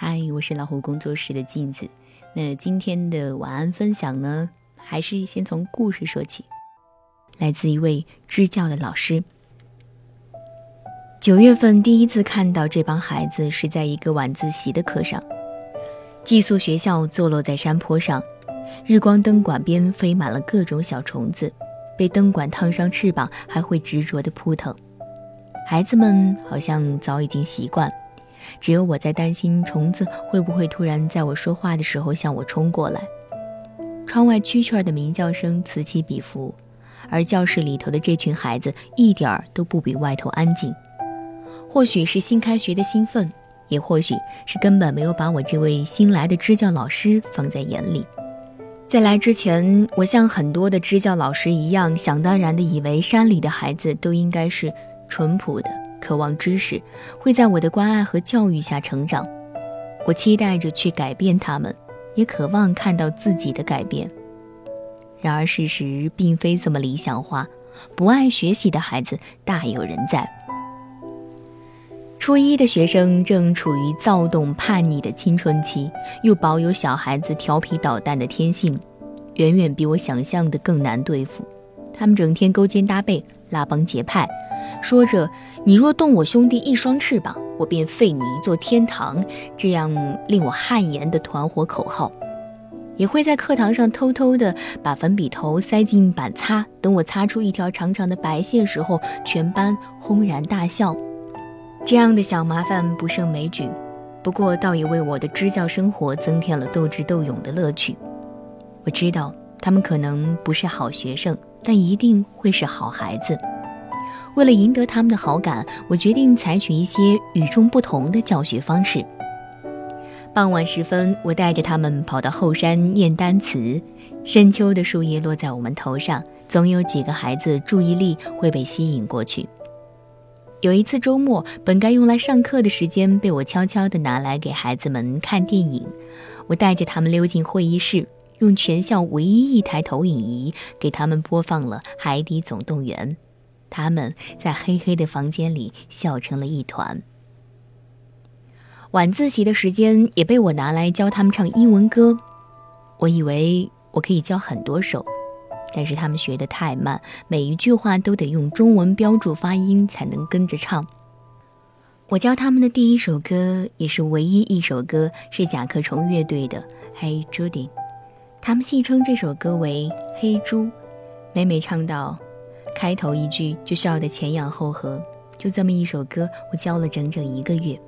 嗨，我是老虎工作室的镜子。那今天的晚安分享呢，还是先从故事说起。来自一位支教的老师。九月份第一次看到这帮孩子是在一个晚自习的课上。寄宿学校坐落在山坡上，日光灯管边飞满了各种小虫子，被灯管烫伤翅膀还会执着地扑腾。孩子们好像早已经习惯。只有我在担心虫子会不会突然在我说话的时候向我冲过来。窗外蛐蛐儿的鸣叫声此起彼伏，而教室里头的这群孩子一点儿都不比外头安静。或许是新开学的兴奋，也或许是根本没有把我这位新来的支教老师放在眼里。在来之前，我像很多的支教老师一样，想当然的以为山里的孩子都应该是淳朴的。渴望知识，会在我的关爱和教育下成长。我期待着去改变他们，也渴望看到自己的改变。然而事实并非这么理想化，不爱学习的孩子大有人在。初一的学生正处于躁动叛逆的青春期，又保有小孩子调皮捣蛋的天性，远远比我想象的更难对付。他们整天勾肩搭背，拉帮结派。说着：“你若动我兄弟一双翅膀，我便废你一座天堂。”这样令我汗颜的团伙口号，也会在课堂上偷偷的把粉笔头塞进板擦，等我擦出一条长长的白线时候，全班轰然大笑。这样的小麻烦不胜枚举，不过倒也为我的支教生活增添了斗智斗勇的乐趣。我知道他们可能不是好学生，但一定会是好孩子。为了赢得他们的好感，我决定采取一些与众不同的教学方式。傍晚时分，我带着他们跑到后山念单词。深秋的树叶落在我们头上，总有几个孩子注意力会被吸引过去。有一次周末，本该用来上课的时间被我悄悄地拿来给孩子们看电影。我带着他们溜进会议室，用全校唯一一台投影仪给他们播放了《海底总动员》。他们在黑黑的房间里笑成了一团。晚自习的时间也被我拿来教他们唱英文歌。我以为我可以教很多首，但是他们学得太慢，每一句话都得用中文标注发音才能跟着唱。我教他们的第一首歌，也是唯一一首歌，是甲壳虫乐队的《Hey Judy》，他们戏称这首歌为“黑猪”。每每唱到。开头一句就笑得前仰后合，就这么一首歌，我教了整整一个月。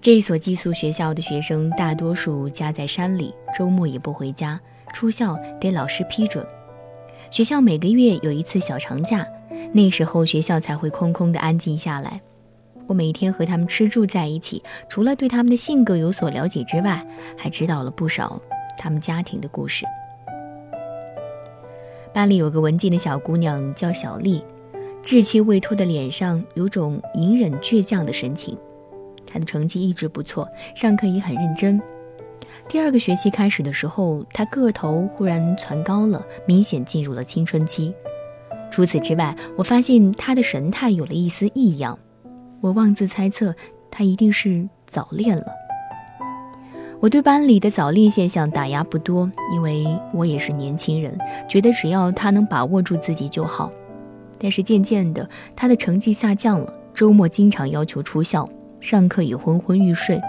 这所寄宿学校的学生大多数家在山里，周末也不回家，出校得老师批准。学校每个月有一次小长假，那时候学校才会空空的安静下来。我每天和他们吃住在一起，除了对他们的性格有所了解之外，还知道了不少他们家庭的故事。班里有个文静的小姑娘，叫小丽，稚气未脱的脸上有种隐忍倔强的神情。她的成绩一直不错，上课也很认真。第二个学期开始的时候，她个头忽然蹿高了，明显进入了青春期。除此之外，我发现她的神态有了一丝异样。我妄自猜测，她一定是早恋了。我对班里的早恋现象打压不多，因为我也是年轻人，觉得只要他能把握住自己就好。但是渐渐的，他的成绩下降了，周末经常要求出校，上课也昏昏欲睡。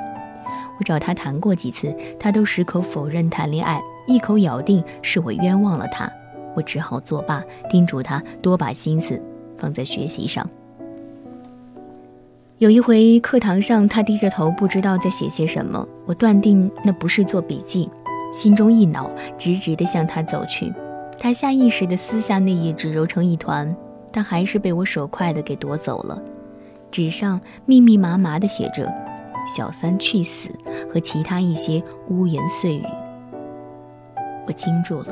我找他谈过几次，他都矢口否认谈恋爱，一口咬定是我冤枉了他。我只好作罢，叮嘱他多把心思放在学习上。有一回课堂上，他低着头，不知道在写些什么。我断定那不是做笔记，心中一恼，直直地向他走去。他下意识地撕下那页纸，揉成一团，但还是被我手快地给夺走了。纸上密密麻麻地写着“小三去死”和其他一些污言碎语。我惊住了，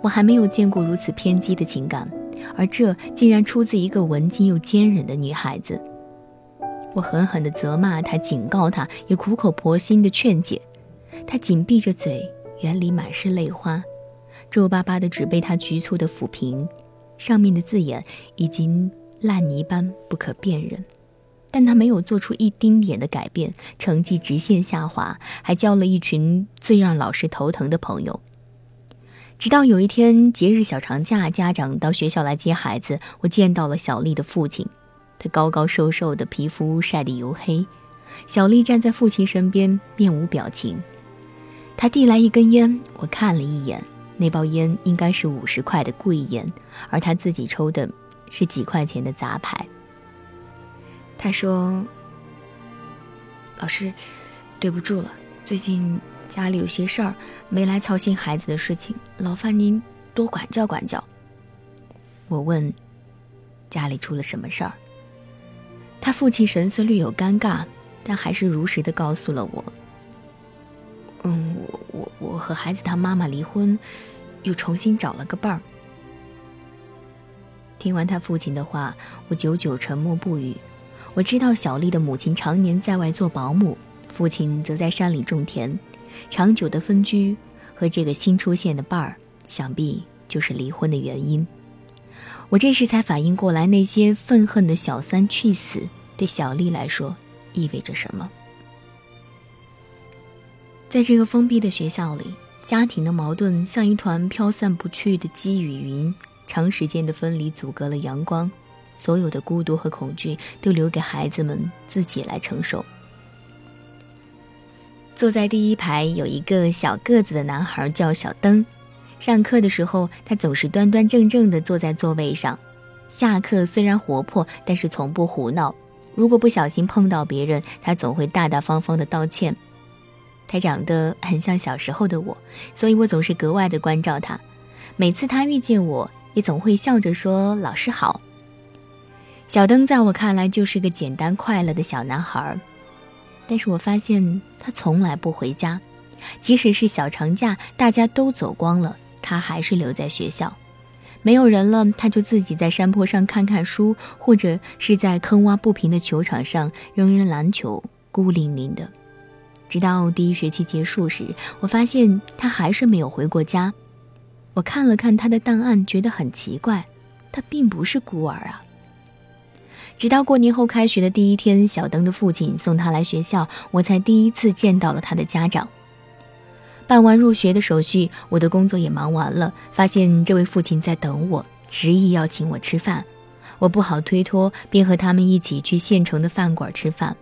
我还没有见过如此偏激的情感，而这竟然出自一个文静又坚韧的女孩子。我狠狠地责骂他，警告他，也苦口婆心地劝解。他紧闭着嘴，眼里满是泪花，皱巴巴的纸被他局促地抚平，上面的字眼已经烂泥般不可辨认，但他没有做出一丁点的改变，成绩直线下滑，还交了一群最让老师头疼的朋友。直到有一天节日小长假，家长到学校来接孩子，我见到了小丽的父亲。他高高瘦瘦的，皮肤晒得黝黑。小丽站在父亲身边，面无表情。他递来一根烟，我看了一眼，那包烟应该是五十块的贵烟，而他自己抽的是几块钱的杂牌。他说：“老师，对不住了，最近家里有些事儿，没来操心孩子的事情，劳烦您多管教管教。”我问：“家里出了什么事儿？”他父亲神色略有尴尬，但还是如实的告诉了我：“嗯，我我我和孩子他妈妈离婚，又重新找了个伴儿。”听完他父亲的话，我久久沉默不语。我知道小丽的母亲常年在外做保姆，父亲则在山里种田，长久的分居和这个新出现的伴儿，想必就是离婚的原因。我这时才反应过来，那些愤恨的小三去死，对小丽来说意味着什么？在这个封闭的学校里，家庭的矛盾像一团飘散不去的积雨云，长时间的分离阻隔了阳光。所有的孤独和恐惧都留给孩子们自己来承受。坐在第一排有一个小个子的男孩，叫小灯。上课的时候，他总是端端正正地坐在座位上。下课虽然活泼，但是从不胡闹。如果不小心碰到别人，他总会大大方方地道歉。他长得很像小时候的我，所以我总是格外的关照他。每次他遇见我，也总会笑着说：“老师好。”小灯在我看来就是个简单快乐的小男孩，但是我发现他从来不回家，即使是小长假，大家都走光了，他还是留在学校。没有人了，他就自己在山坡上看看书，或者是在坑洼不平的球场上扔扔篮球，孤零零的。直到第一学期结束时，我发现他还是没有回过家。我看了看他的档案，觉得很奇怪，他并不是孤儿啊。直到过年后开学的第一天，小灯的父亲送他来学校，我才第一次见到了他的家长。办完入学的手续，我的工作也忙完了，发现这位父亲在等我，执意要请我吃饭。我不好推脱，便和他们一起去县城的饭馆吃饭。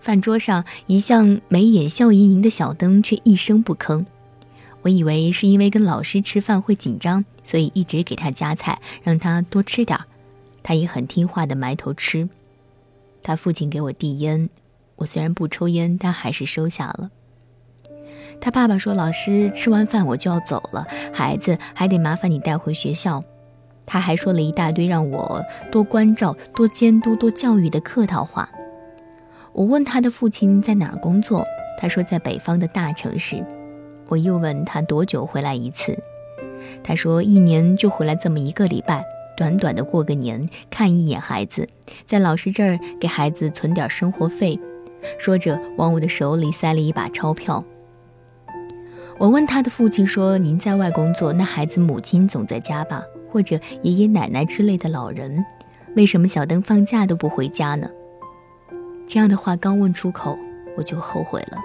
饭桌上，一向眉眼笑盈盈的小灯却一声不吭。我以为是因为跟老师吃饭会紧张，所以一直给他夹菜，让他多吃点儿。他也很听话的埋头吃，他父亲给我递烟，我虽然不抽烟，但还是收下了。他爸爸说：“老师吃完饭我就要走了，孩子还得麻烦你带回学校。”他还说了一大堆让我多关照、多监督、多教育的客套话。我问他的父亲在哪儿工作，他说在北方的大城市。我又问他多久回来一次，他说一年就回来这么一个礼拜。短短的过个年，看一眼孩子，在老师这儿给孩子存点生活费，说着往我的手里塞了一把钞票。我问他的父亲说：“您在外工作，那孩子母亲总在家吧？或者爷爷奶奶之类的老人，为什么小灯放假都不回家呢？”这样的话刚问出口，我就后悔了。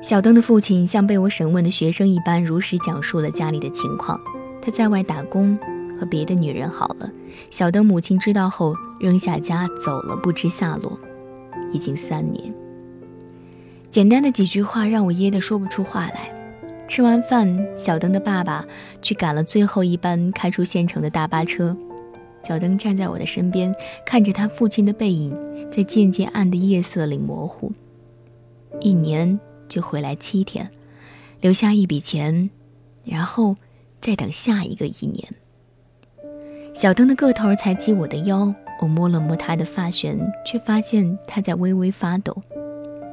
小灯的父亲像被我审问的学生一般，如实讲述了家里的情况。他在外打工，和别的女人好了。小灯母亲知道后，扔下家走了，不知下落。已经三年。简单的几句话让我噎得说不出话来。吃完饭，小灯的爸爸去赶了最后一班开出县城的大巴车。小灯站在我的身边，看着他父亲的背影在渐渐暗的夜色里模糊。一年就回来七天，留下一笔钱，然后。再等下一个一年。小灯的个头才及我的腰，我摸了摸他的发旋，却发现他在微微发抖。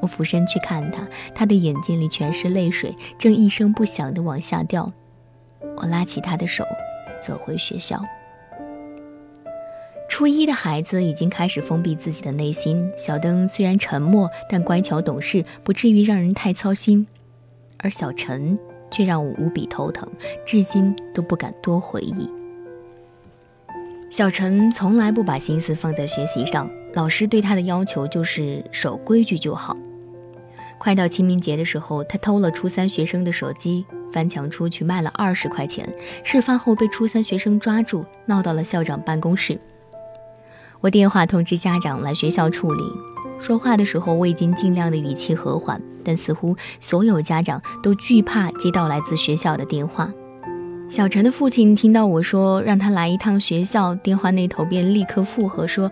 我俯身去看他，他的眼睛里全是泪水，正一声不响地往下掉。我拉起他的手，走回学校。初一的孩子已经开始封闭自己的内心。小灯虽然沉默，但乖巧懂事，不至于让人太操心。而小陈。却让我无比头疼，至今都不敢多回忆。小陈从来不把心思放在学习上，老师对他的要求就是守规矩就好。快到清明节的时候，他偷了初三学生的手机，翻墙出去卖了二十块钱。事发后被初三学生抓住，闹到了校长办公室。我电话通知家长来学校处理。说话的时候，我已经尽量的语气和缓，但似乎所有家长都惧怕接到来自学校的电话。小陈的父亲听到我说让他来一趟学校，电话那头便立刻附和说：“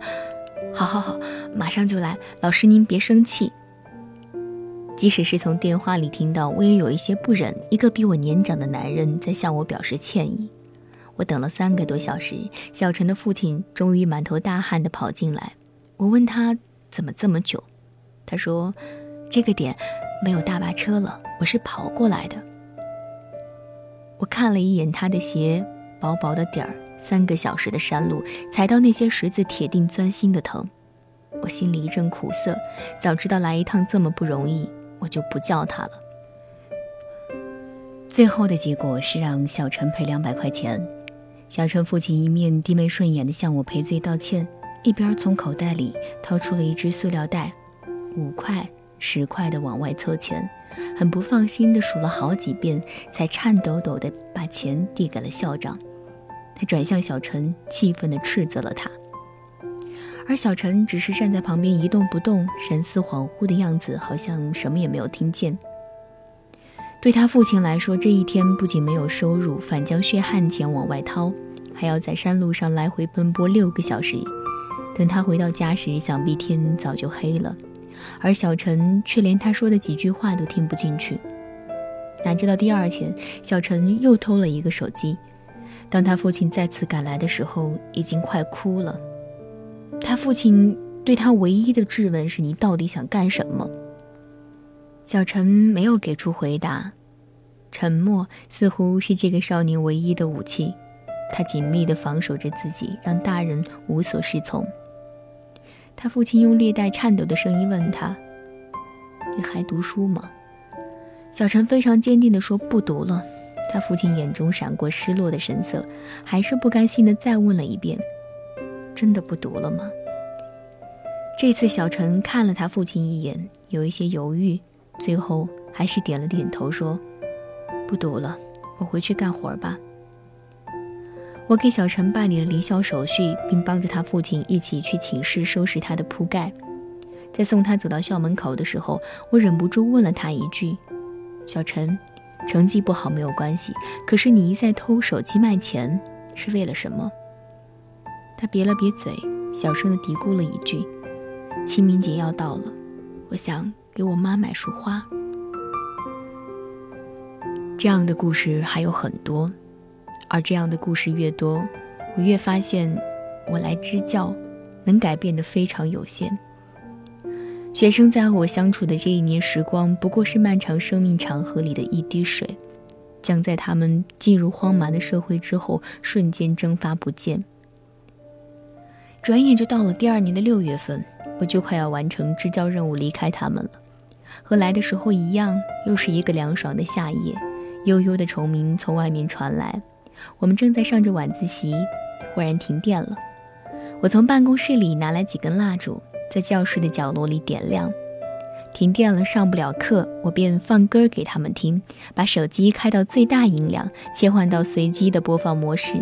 好好好，马上就来。老师您别生气。”即使是从电话里听到，我也有一些不忍。一个比我年长的男人在向我表示歉意。我等了三个多小时，小陈的父亲终于满头大汗地跑进来。我问他怎么这么久，他说：“这个点没有大巴车了，我是跑过来的。”我看了一眼他的鞋，薄薄的底儿，三个小时的山路，踩到那些石子，铁定钻心的疼。我心里一阵苦涩，早知道来一趟这么不容易，我就不叫他了。最后的结果是让小陈赔两百块钱。小陈父亲一面低眉顺眼的向我赔罪道歉，一边从口袋里掏出了一只塑料袋，五块、十块的往外凑钱。很不放心的数了好几遍，才颤抖抖的把钱递给了校长。他转向小陈，气愤的斥责了他。而小陈只是站在旁边一动不动，神思恍惚的样子，好像什么也没有听见。对他父亲来说，这一天不仅没有收入，反将血汗钱往外掏，还要在山路上来回奔波六个小时。等他回到家时，想必天早就黑了。而小陈却连他说的几句话都听不进去。哪知道第二天，小陈又偷了一个手机。当他父亲再次赶来的时候，已经快哭了。他父亲对他唯一的质问是：“你到底想干什么？”小陈没有给出回答，沉默似乎是这个少年唯一的武器。他紧密地防守着自己，让大人无所适从。他父亲用略带颤抖的声音问他：“你还读书吗？”小陈非常坚定地说：“不读了。”他父亲眼中闪过失落的神色，还是不甘心地再问了一遍：“真的不读了吗？”这次小陈看了他父亲一眼，有一些犹豫，最后还是点了点头，说：“不读了，我回去干活吧。”我给小陈办理了离校手续，并帮着他父亲一起去寝室收拾他的铺盖。在送他走到校门口的时候，我忍不住问了他一句：“小陈，成绩不好没有关系，可是你一再偷手机卖钱，是为了什么？”他瘪了瘪嘴，小声的嘀咕了一句：“清明节要到了，我想给我妈买束花。”这样的故事还有很多。而这样的故事越多，我越发现，我来支教，能改变的非常有限。学生在和我相处的这一年时光，不过是漫长生命长河里的一滴水，将在他们进入荒蛮的社会之后，瞬间蒸发不见。转眼就到了第二年的六月份，我就快要完成支教任务，离开他们了。和来的时候一样，又是一个凉爽的夏夜，悠悠的虫鸣从外面传来。我们正在上着晚自习，忽然停电了。我从办公室里拿来几根蜡烛，在教室的角落里点亮。停电了，上不了课，我便放歌给他们听，把手机开到最大音量，切换到随机的播放模式。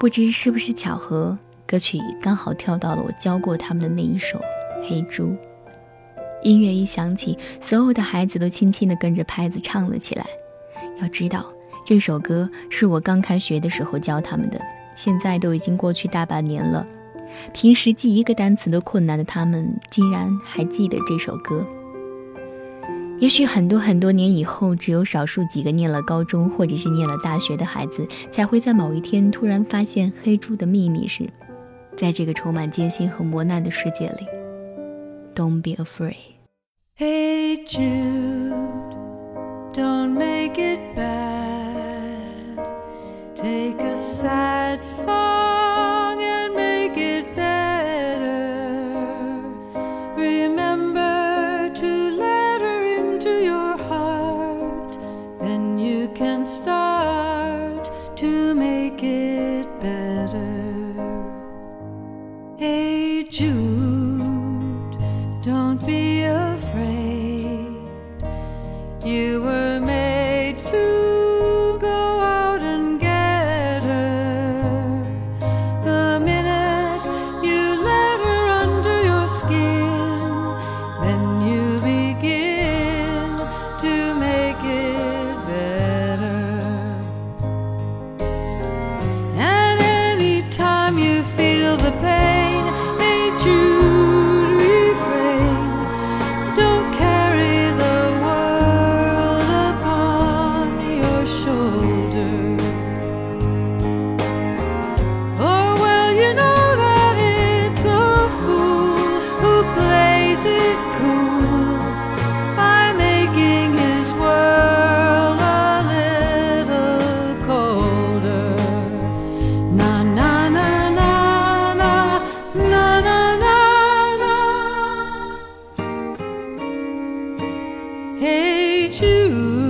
不知是不是巧合，歌曲刚好跳到了我教过他们的那一首《黑猪》。音乐一响起，所有的孩子都轻轻地跟着拍子唱了起来。要知道。这首歌是我刚开学的时候教他们的，现在都已经过去大半年了。平时记一个单词都困难的他们，竟然还记得这首歌。也许很多很多年以后，只有少数几个念了高中或者是念了大学的孩子，才会在某一天突然发现黑猪的秘密是，在这个充满艰辛和磨难的世界里，Don't be afraid。Hey Jude, don't make it bad. Take a sad song and make it better. Remember to let her into your heart, then you can start Feel the pain, ain't you hate you.